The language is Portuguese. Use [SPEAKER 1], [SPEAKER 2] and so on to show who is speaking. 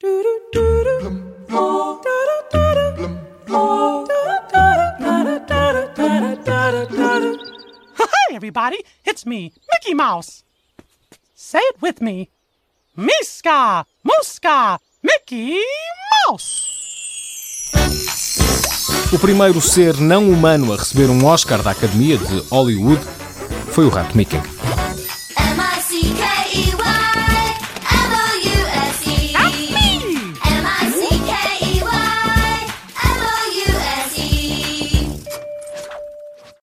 [SPEAKER 1] Hi, everybody. It's me, Mickey Mouse. Say it with me. Miska, Muska, Mickey Mouse.
[SPEAKER 2] O primeiro ser não humano a receber um Oscar da Academia de Hollywood foi o Rato Mickey.